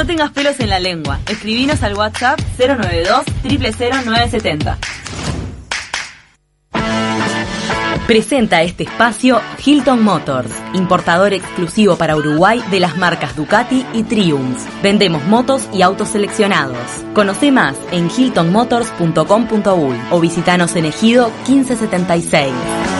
No tengas pelos en la lengua. Escribinos al WhatsApp 092 000970. Presenta este espacio Hilton Motors, importador exclusivo para Uruguay de las marcas Ducati y Triumph. Vendemos motos y autos seleccionados. Conoce más en hiltonmotors.com.uy o visitanos en Ejido 1576.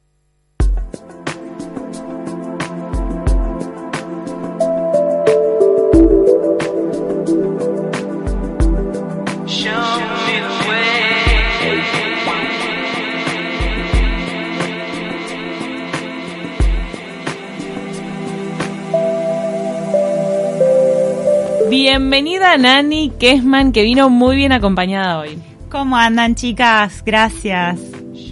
Bienvenida Nani Kessman, que vino muy bien acompañada hoy. ¿Cómo andan chicas? Gracias.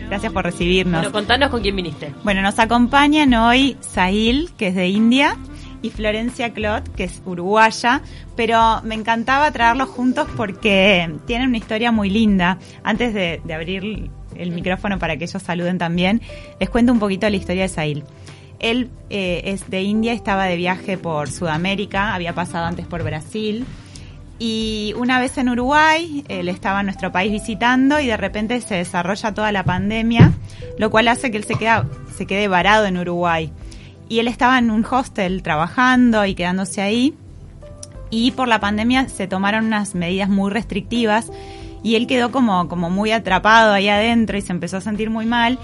Gracias por recibirnos. Bueno, contanos con quién viniste. Bueno, nos acompañan hoy Sahil, que es de India, y Florencia Clot, que es uruguaya, pero me encantaba traerlos juntos porque tienen una historia muy linda. Antes de, de abrir el micrófono para que ellos saluden también, les cuento un poquito la historia de Sahil. Él eh, es de India, estaba de viaje por Sudamérica, había pasado antes por Brasil. Y una vez en Uruguay, él estaba en nuestro país visitando y de repente se desarrolla toda la pandemia, lo cual hace que él se, queda, se quede varado en Uruguay. Y él estaba en un hostel trabajando y quedándose ahí. Y por la pandemia se tomaron unas medidas muy restrictivas y él quedó como, como muy atrapado ahí adentro y se empezó a sentir muy mal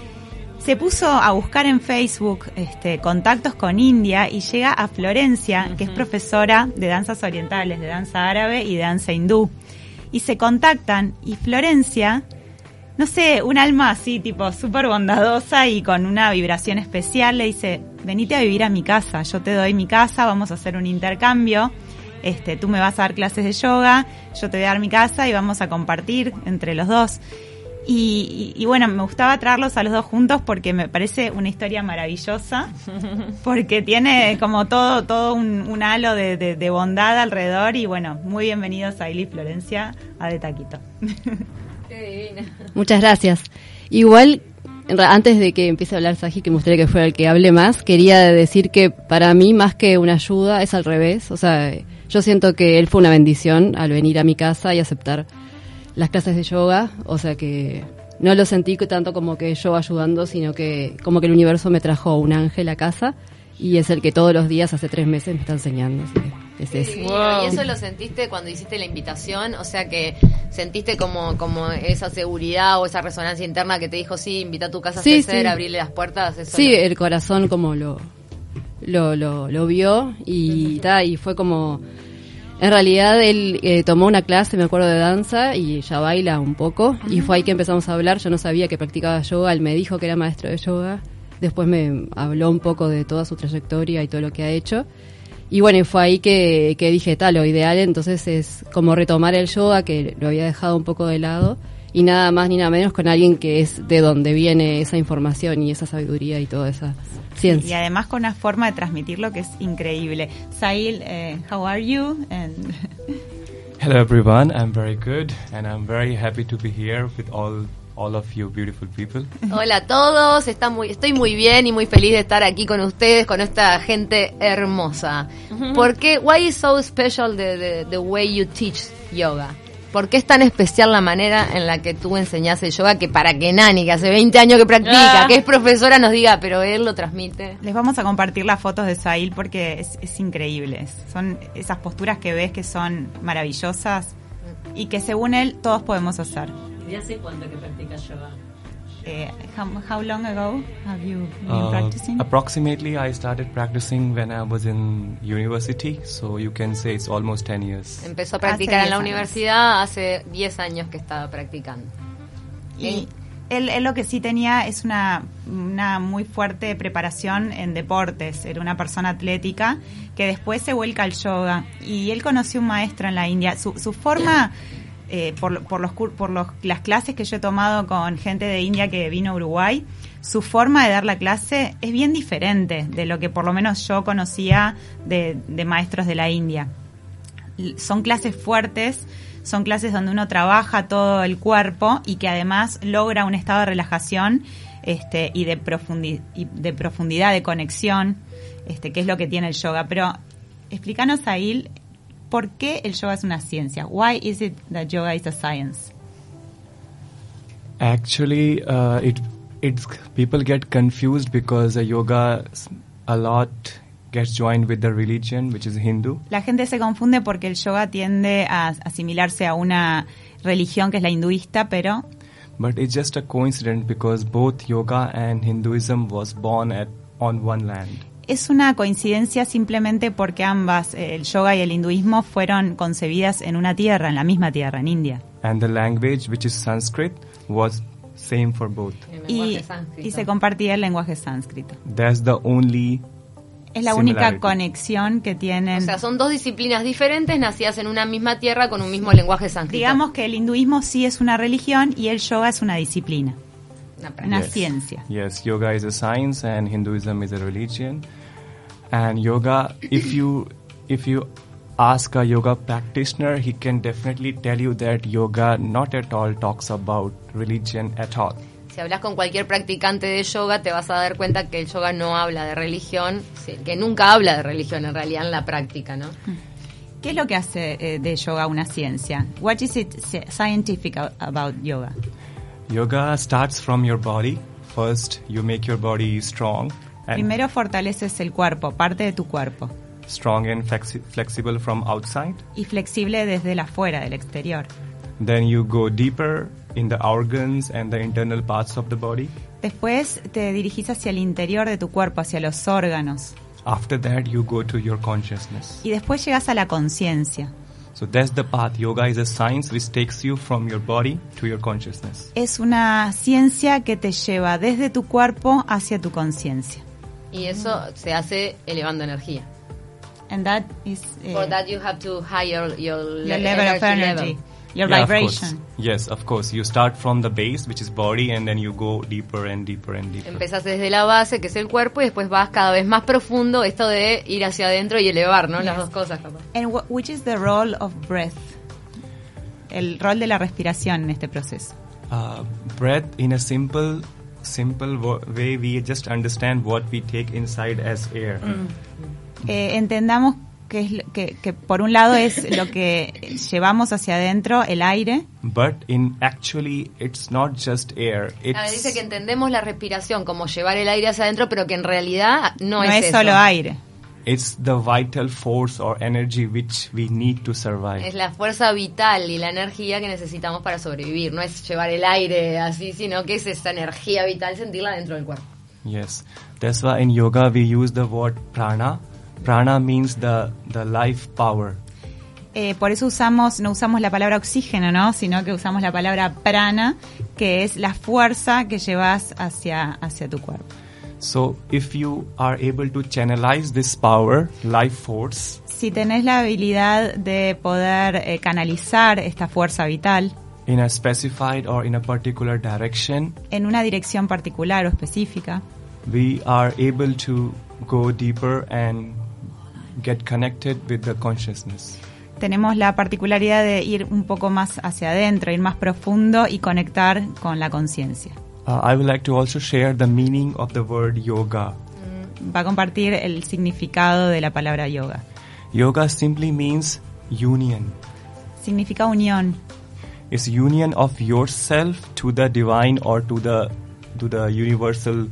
se puso a buscar en Facebook este, contactos con India y llega a Florencia, que es profesora de danzas orientales, de danza árabe y de danza hindú. Y se contactan y Florencia, no sé, un alma así, tipo súper bondadosa y con una vibración especial, le dice, venite a vivir a mi casa, yo te doy mi casa, vamos a hacer un intercambio. Este, tú me vas a dar clases de yoga, yo te voy a dar mi casa y vamos a compartir entre los dos. Y, y, bueno, me gustaba traerlos a los dos juntos porque me parece una historia maravillosa, porque tiene como todo, todo un, un halo de, de, de, bondad alrededor y bueno, muy bienvenidos a Ili Florencia a De Taquito. Qué divina. Muchas gracias. Igual, antes de que empiece a hablar Saji, que me gustaría que fuera el que hable más, quería decir que para mí más que una ayuda es al revés, o sea, yo siento que él fue una bendición al venir a mi casa y aceptar las clases de yoga, o sea que no lo sentí tanto como que yo ayudando, sino que como que el universo me trajo un ángel a casa y es el que todos los días hace tres meses me está enseñando. Así que es eso. Wow. ¿Y eso lo sentiste cuando hiciste la invitación? O sea que sentiste como, como esa seguridad o esa resonancia interna que te dijo, sí, invita a tu casa sí, a crecer, sí. abrirle las puertas. Eso sí, lo... el corazón como lo, lo, lo, lo vio y, ta, y fue como... En realidad él eh, tomó una clase, me acuerdo, de danza y ya baila un poco. Y fue ahí que empezamos a hablar. Yo no sabía que practicaba yoga. Él me dijo que era maestro de yoga. Después me habló un poco de toda su trayectoria y todo lo que ha hecho. Y bueno, fue ahí que, que dije, tal, lo ideal entonces es como retomar el yoga, que lo había dejado un poco de lado. Y nada más ni nada menos con alguien que es de donde viene esa información y esa sabiduría y toda esa ciencia. Y además con una forma de transmitirlo que es increíble. Sahil, uh, how are you? And Hello everyone, I'm very good and I'm very happy to be here with all all of you beautiful people. Hola a todos, está muy, estoy muy bien y muy feliz de estar aquí con ustedes, con esta gente hermosa. Uh -huh. ¿Por qué? Why is so special the, the, the way you teach yoga? ¿Por qué es tan especial la manera en la que tú enseñas el yoga que para que Nani, que hace 20 años que practica, ah. que es profesora, nos diga, pero él lo transmite? Les vamos a compartir las fotos de Sahil porque es, es increíble. Son esas posturas que ves que son maravillosas y que según él todos podemos hacer. ¿Y hace cuánto que practicas yoga? Uh, how, how, long ago have you been Uh, practicing? approximately, I started practicing when I was in university, so you can say it's almost 10 years. Empezó a practicar en la universidad hace 10 años que estaba practicando. Y él, él, lo que sí tenía es una, una muy fuerte preparación en deportes. Era una persona atlética que después se vuelca al yoga. Y él conoció un maestro en la India. Su, su forma eh, por, los, por los, las clases que yo he tomado con gente de India que vino a Uruguay, su forma de dar la clase es bien diferente de lo que por lo menos yo conocía de, de maestros de la India. Son clases fuertes, son clases donde uno trabaja todo el cuerpo y que además logra un estado de relajación este, y, de de profundidad, de conexión, este, que es lo que tiene el yoga. Pero explícanos, Ail, ¿por qué el yoga es una ciencia? Why is it that yoga is a science? Actually, uh, it it's people get confused because yoga a lot gets joined with the religion, which is Hindu. La gente se confunde porque el yoga tiende a asimilarse a una religión que es la hinduista, pero But it's just a coincidence because both yoga and Hinduism was born at on one land. Es una coincidencia simplemente porque ambas, eh, el yoga y el hinduismo, fueron concebidas en una tierra, en la misma tierra, en India. And the language, which is Sanskrit, was same for both. Y, y se compartía el lenguaje sánscrito. That's the only Es la única conexión que tienen. O sea, son dos disciplinas diferentes, nacidas en una misma tierra con un mismo lenguaje sánscrito. Digamos que el hinduismo sí es una religión y el yoga es una disciplina, Una Yes. ciencia. Yes, yoga is a science and Hinduism is a religion. And yoga, if you if you ask a yoga practitioner, he can definitely tell you that yoga not at all talks about religion at all. Si hablas con cualquier practicante de yoga, te vas a dar cuenta que el yoga no habla de religión, que nunca habla de religión en realidad en la práctica, ¿no? ¿Qué es lo que hace eh, de yoga una ciencia? What is it sci- scientific about yoga? Yoga starts from your body. First, you make your body strong Primero fortaleces el cuerpo, parte de tu cuerpo, strong and flexi- flexible from outside. y flexible desde el afuera, del exterior. Then you go deeper in the organs and the internal parts of the body. Después te dirigís hacia el interior de tu cuerpo, hacia los órganos. After that, you go to your consciousness. Y después llegas a la conciencia. So that's the path. Yoga is a science which takes you from your body to your consciousness. Es una ciencia que te lleva desde tu cuerpo hacia tu conciencia. Y eso se hace elevando energía. And that is eh, For that you have to higher your, your level of energy, your Yeah, of vibration. course. Yes, of course. You start from the base, which is body, and then you go deeper and deeper and deeper. Empezás desde la base, que es el cuerpo, y después vas cada vez más profundo, esto de ir hacia adentro y elevar, ¿no? Las dos cosas, capaz. And wh- which is the role of breath? El rol de la respiración en este proceso. Uh, breath, in a simple, simple way, we just understand what we take inside as air. Eh, entendamos que, es, que, que por un lado es lo que llevamos hacia adentro, el aire, But in actually, it's not just air. It's Ah, dice que entendemos la respiración como llevar el aire hacia adentro, pero que en realidad no, no, es, es, eso. solo aire. it's the vital force or energy which we need to survive. Es la fuerza vital y la energía que necesitamos para sobrevivir. No es llevar el aire así, sino que es esa energía vital sentirla dentro del cuerpo. Yes, that's why in yoga we use the word prana. Prana means the the life power. Eh, por eso usamos, no usamos la palabra oxígeno, ¿no? Sino que usamos la palabra prana, que es la fuerza que llevas hacia, hacia tu cuerpo. So if you are able to channelize this power, life force, Si tenés la habilidad de poder eh, canalizar esta fuerza vital in a specified or in a particular direction, en una dirección particular o específica, we are able to go deeper and get connected with the consciousness. tenemos la particularidad de ir un poco más hacia adentro, ir más profundo y conectar con la conciencia. Uh, I would like to also share the meaning of the word yoga. Va a compartir el significado de la palabra yoga. Yoga simply means union. Significa unión, It's union of yourself to the divine or to the to the universal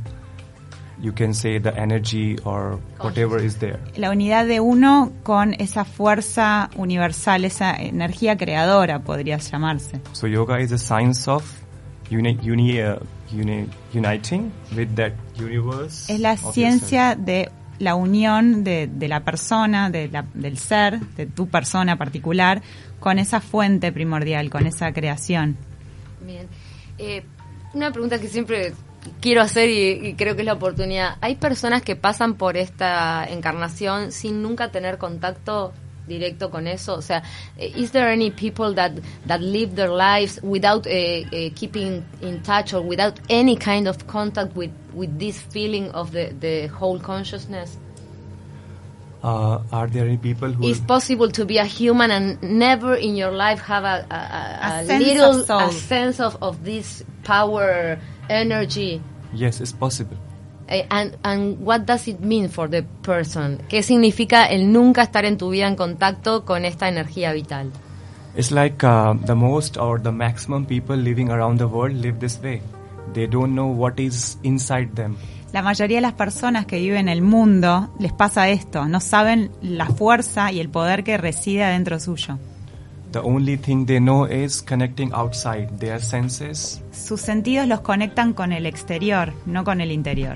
you can say the energy or whatever is there. la unidad de uno con esa fuerza universal, esa energía creadora, podría llamarse. So yoga is a science of uni, uni, uh, uni, uniting with that universe. Es la of ciencia de la unión de, de la persona, de la- del ser, de tu persona particular, con esa fuente primordial, con esa creación. Bien. Eh, una pregunta que siempre quiero hacer y, y creo que es la oportunidad. ¿Hay personas que pasan por esta encarnación sin nunca tener contacto directo con eso? O sea, eh, is there any people that that live their lives without uh, uh, keeping in touch or without any kind of contact with with this feeling of the the whole consciousness? Uh, are there any people who It's possible to be a human and never in your life have a, a, a, A a sense little sense of, of this power, energy. yes it's possible Eh, and, and what does it mean for the person? ¿Qué significa el nunca estar en tu vida en contacto con esta energía vital? It's like uh, the most or the maximum people living around the world live this way. They don't know what is inside them. La mayoría de las personas que viven en el mundo les pasa esto, no saben la fuerza y el poder que reside adentro suyo. The only thing they know is connecting outside their senses. Sus sentidos los conectan con el exterior, no con el interior.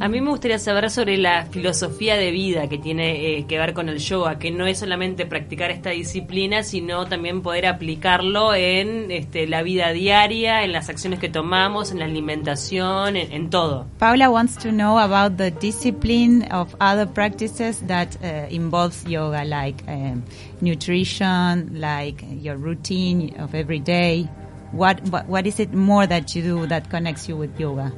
A mí me gustaría saber sobre la filosofía de vida que tiene eh, que ver con el yoga, que no es solamente practicar esta disciplina, sino también poder aplicarlo en este, la vida diaria, en las acciones que tomamos, en la alimentación, en, todo. Paula wants to know about the discipline of other practices that uh, involves yoga, like um, nutrition, like your routine of every day. What, what what is it more that you do that connects you with yoga?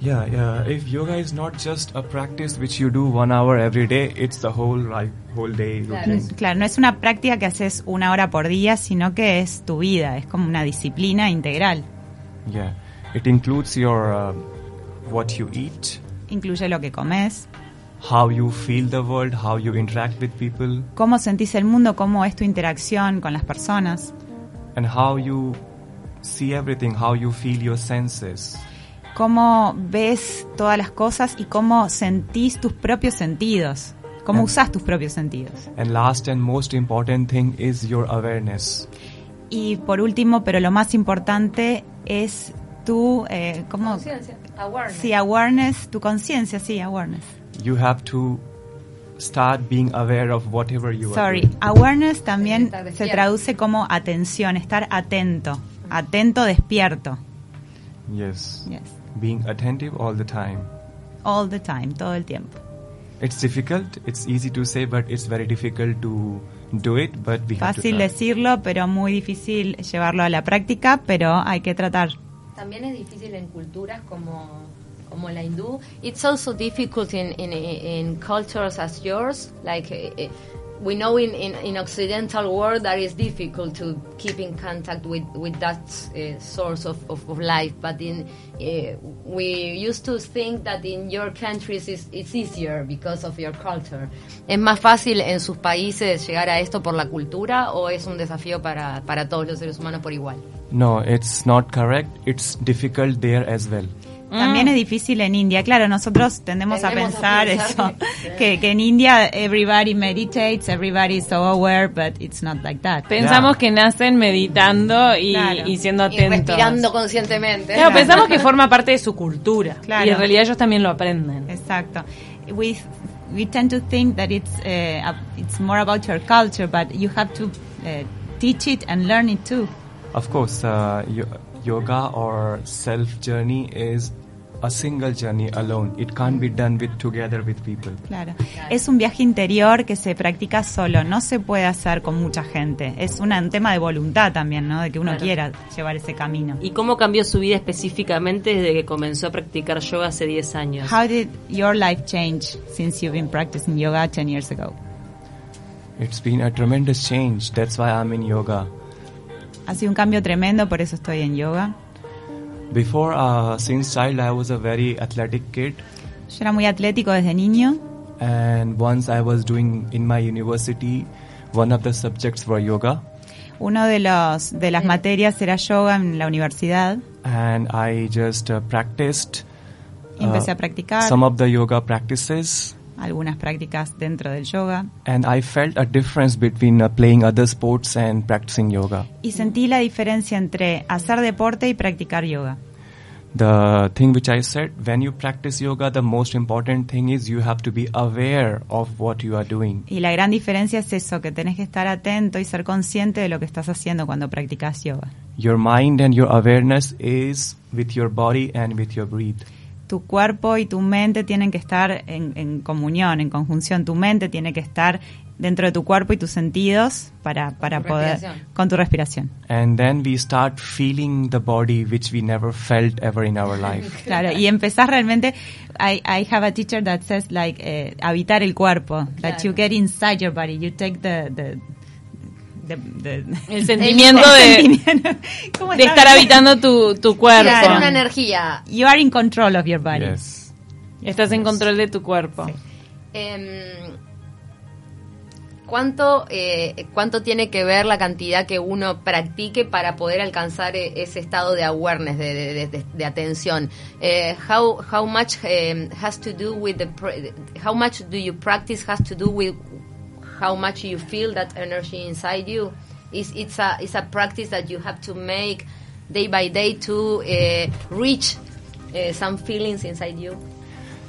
Yeah, yeah. If yoga is not just a practice which you do one hour every day, it's the whole right, whole day routine. Claro, no es una práctica que haces una hora por día, sino que es tu vida, es como una disciplina integral. Yeah, it includes your uh, what you eat, Incluye lo que comes, how you feel the world, how you interact with people, cómo sentís el mundo, cómo es tu interacción con las personas, and how you see everything, how you feel your senses. Cómo ves todas las cosas y cómo sentís tus propios sentidos, cómo Ah. usás tus propios sentidos. And last and most important thing is your awareness. Y por último, pero lo más importante es tu, eh, ¿cómo? Awareness. Sí, awareness, tu conciencia, sí, awareness. You have to start being aware of whatever you Sorry, are awareness también se traduce como atención, estar atento, atento, despierto. Yes. Yes. Being attentive all the time. All the time, todo el tiempo. It's difficult. It's easy to say, but it's very difficult to do it. But we have to Fácil try. decirlo, pero muy difícil llevarlo a la práctica, pero hay que tratar. También es difícil en culturas como, como la hindú. It's also difficult in, in, in cultures as yours. Like eh, eh, we know in, in, in Occidental world that is difficult to keep in contact with, with that uh, source of, of, of life. But in uh, we used to think that in your countries it's, it's easier because of your culture. ¿Es más fácil en sus países llegar a esto por la cultura o es un desafío para, para todos los seres humanos por igual? No, it's not correct. It's difficult there as well. También es difícil en India. Claro, nosotros tendemos, a Tendemos a pensar pensar eso, que, que en India everybody meditates, everybody is so aware, but it's not like that. Pensamos que nacen meditando y, Claro. y siendo Y atentos. respirando conscientemente. Claro, pensamos que forma parte de su cultura. Claro. Y en realidad ellos también lo aprenden. Exacto. We we tend to think that it's uh, a- it's more about your culture, but you have to uh, teach it and learn it too. Of course, uh, yo- yoga or self journey is a single journey alone. It can't be done with together with people. Claro. Es un viaje interior que se practica solo, no se puede hacer con mucha gente. Es una- un tema de voluntad también, ¿no? De que uno Claro. quiera llevar ese camino. ¿Y cómo cambió su vida específicamente desde que comenzó a practicar yoga hace 10 años? How did your life change since you've been practicing yoga 10 years ago? It's been a tremendous change. That's why I'm in yoga. Ha sido un cambio tremendo, por eso estoy en yoga. Before, uh, since child, I was a very athletic kid. Yo era muy atlético desde niño And once I was doing in my university, one of the subjects were yoga. Uno de los de las materias era yoga en la universidad. And I just uh, practiced Y empecé uh, a practicar some of the yoga practices. Algunas prácticas dentro del yoga And I felt a difference between uh, playing other sports and practicing yoga. y sentí la diferencia entre hacer deporte y practicar yoga. The thing which I said, when you practice yoga, the most important thing is you have to be aware of what you are doing. Y la gran diferencia es eso, que tenés que estar atento y ser consciente de lo que estás haciendo cuando practicas yoga. Your mind and your awareness is with your body and with your breath. Tu cuerpo y tu mente tienen que estar en, en comunión, en conjunción. Tu mente tiene que estar dentro de tu cuerpo y tus sentidos para, para Tu poder con tu respiración. And then we start feeling the body which we never felt ever in our life. Claro, y empezás realmente. I, I have a teacher that says like eh, habitar el cuerpo, that Claro. you get inside your body, you take the the, El sentimiento el de, estar habitando tu, tu cuerpo. Ser una energía. You are in control of your body. Yes. Estás en control de tu cuerpo. Em, ¿Cuánto, eh, ¿Cuánto tiene que ver la cantidad que uno practique para poder alcanzar eh, ese estado de awareness, de, de, de- de- de atención? Eh, how, how much em, has to do with the pr- how much do you practice has to do with how much you feel that energy inside you? Is it's a it's a practice that you have to make day by day to eh, reach eh, some feelings inside you.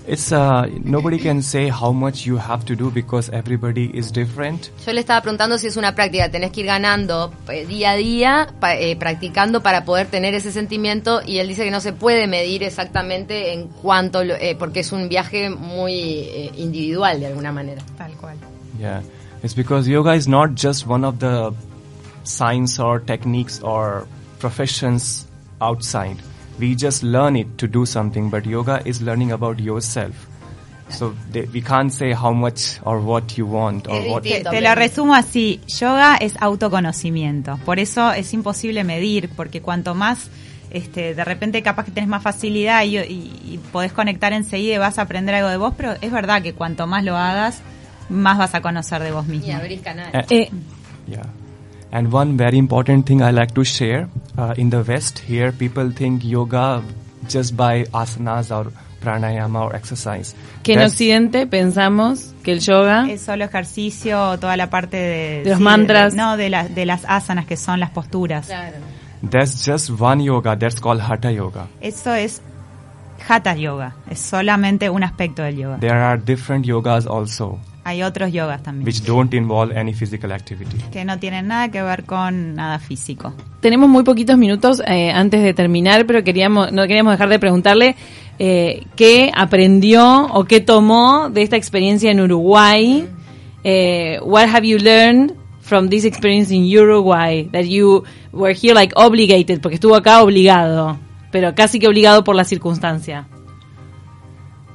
It's uh, nobody can say how much you have to do because everybody is different. Yo le estaba preguntando si es una práctica, tenés que ir ganando eh, día a día, pa- eh, practicando para poder tener ese sentimiento y él dice que no se puede medir exactamente en cuánto, lo- eh, porque es un viaje muy eh, individual de alguna manera. Tal cual. Yeah, it's because yoga is not just one of the science or techniques or professions outside. We just learn it to do something, but yoga is learning about yourself. So they, we can't say how much or what you want or what. distinto. Te lo resumo así, yoga es autoconocimiento, por eso es imposible medir, porque cuanto más, este, de repente capaz que tenés más facilidad y, y- y podés conectar enseguida y vas a aprender algo de vos, pero es verdad que cuanto más lo hagas, más vas a conocer de vos mismo. Y abrís canal. Eh, Eh, Yeah. And one very important thing I like to share uh, in the West here, people think yoga just by asanas or pranayama or exercise. que en That's- Occidente pensamos que el yoga Es solo ejercicio, toda la parte de... De los mantras. no, de, las de las asanas, que son las posturas. Claro. That's just one yoga. That's called hatha yoga. Eso es hatha yoga, es solamente un aspecto del yoga. There are different yogas also, Hay otros yogas también, which don't involve any physical activity. que no tienen nada que ver con nada físico. tenemos muy poquitos minutos eh, antes de terminar, pero queríamos no queríamos dejar de preguntarle eh, qué aprendió o qué tomó de esta experiencia en Uruguay. Eh, what have you learned from this experience in Uruguay that you were here like obligated porque estuvo acá obligado, pero casi que obligado por la circunstancia.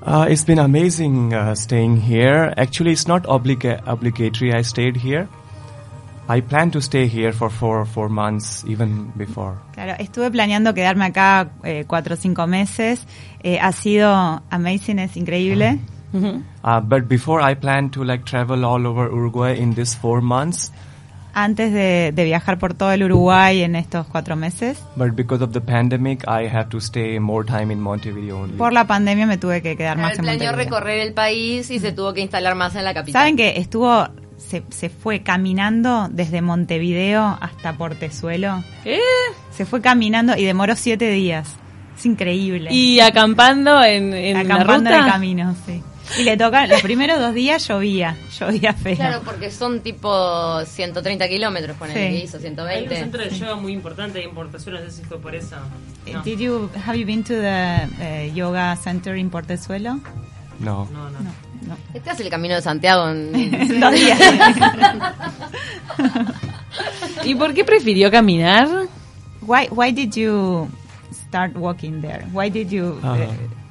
Uh, it's been amazing uh, staying here. Actually, it's not obliga- obligatory. I stayed here. I plan to stay here for four four months, even before. Claro, estuve planeando quedarme acá eh, cuatro o cinco meses. Eh, ha sido amazing, es increíble. Uh, but before I plan to like travel all over Uruguay in this four months, Antes de, de viajar por todo el Uruguay en estos cuatro meses, but because of the pandemic, I have to stay more time in Montevideo only. por la pandemia me tuve que quedar más en planeó Montevideo. recorrer el país y se tuvo que instalar más en la capital. ¿Saben que estuvo, se, se fue caminando desde Montevideo hasta Portezuelo? ¿Eh? Se fue caminando y demoró siete días. Es increíble. Y acampando en, en la Acampando en ruta. el camino, sí. Y le toca, los primeros dos días llovía, llovía feo. Claro, porque son tipo 130 kilómetros, con el Sí. que hizo, Hay un 120. centro de yoga muy importante en Portezuelo, no sé si fue por eso. Eh, No, Did you, have you been to the eh, yoga center in Portezuelo? No. no, no. No, no. Este hace el camino de Santiago en Dos días. ¿Y por qué prefirió caminar? why, why did you start walking there? Why did you uh, Uh-huh. uh,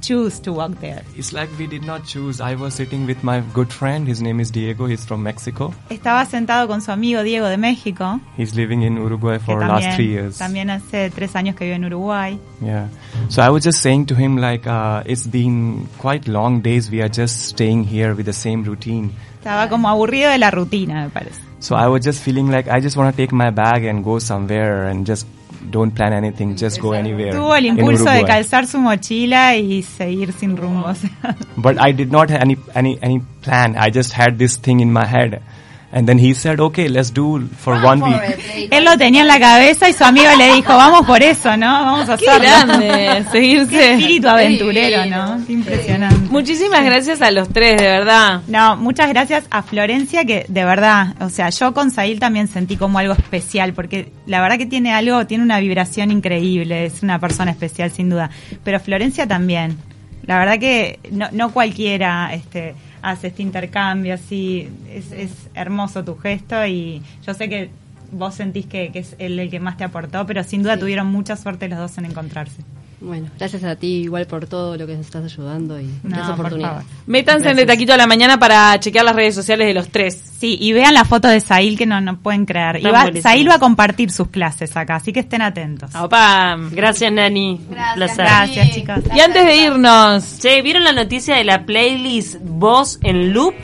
choose to walk there? It's like we did not choose. I was sitting with my good friend. His name is Diego. He's from Mexico. Estaba sentado con su amigo Diego de México, He's living in Uruguay for last three years. también hace tres años que vive en Uruguay. Yeah. So I was just saying to him like, uh, it's been quite long days. We are just staying here with the same routine. Estaba como aburrido de la rutina, me parece. So I was just feeling like I just want to take my bag and go somewhere and just don't plan anything. Just go anywhere. Tuvo el in impulso de Uruguay. calzar su mochila y seguir sin rumbo. But I did not have any any any plan. I just had this thing in my head, and then he said, "Okay, let's do for one week." Él lo tenía en la cabeza y su amigo le dijo, vamos por eso, ¿no? Vamos a Qué hacerlo. grande, Qué seguirse. espíritu aventurero. ¿no? Qué impresionante. Muchísimas gracias a los tres, de verdad. No, muchas gracias a Florencia, que de verdad, o sea, yo con Sail también sentí como algo especial, porque la verdad que tiene algo, tiene una vibración increíble, es una persona especial sin duda, pero Florencia también. La verdad que no, no cualquiera este, hace este intercambio, así, es, es hermoso tu gesto y yo sé que vos sentís que, que es el, el que más te aportó, pero sin duda tuvieron mucha suerte los dos en encontrarse. Bueno, gracias a ti igual por todo lo que nos estás ayudando y No, las oportunidades. favor. Métanse en de taquito a la mañana para chequear las redes sociales de los tres. Sí, y vean la foto de Sail que no, no pueden creer. Y Están va, buenísimas. Sail va a compartir sus clases acá, así que estén atentos. Opa. Gracias, Nani. Gracias, Placer. Gracias, chicos. Y antes de irnos, Che, ¿vieron la noticia de la playlist Voz en Loop?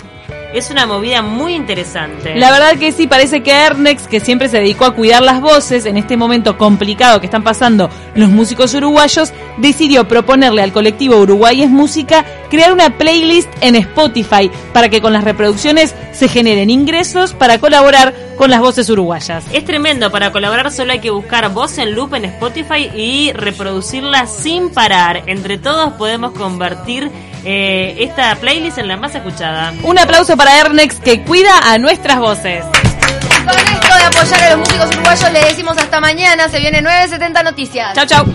Es una movida muy interesante. La verdad que sí, parece que Ernex, que siempre se dedicó a cuidar las voces en este momento complicado que están pasando los músicos uruguayos, decidió proponerle al colectivo Uruguay es Música crear una playlist en Spotify para que con las reproducciones se generen ingresos para colaborar con las voces uruguayas. Es tremendo, para colaborar solo hay que buscar Voz en Loop en Spotify y reproducirla sin parar. Entre todos podemos convertir eh, esta playlist en la más escuchada. Un aplauso para Ernex que cuida a nuestras voces. Y con esto de apoyar a los músicos uruguayos le decimos hasta mañana, se viene 970 Noticias. Chau, chau.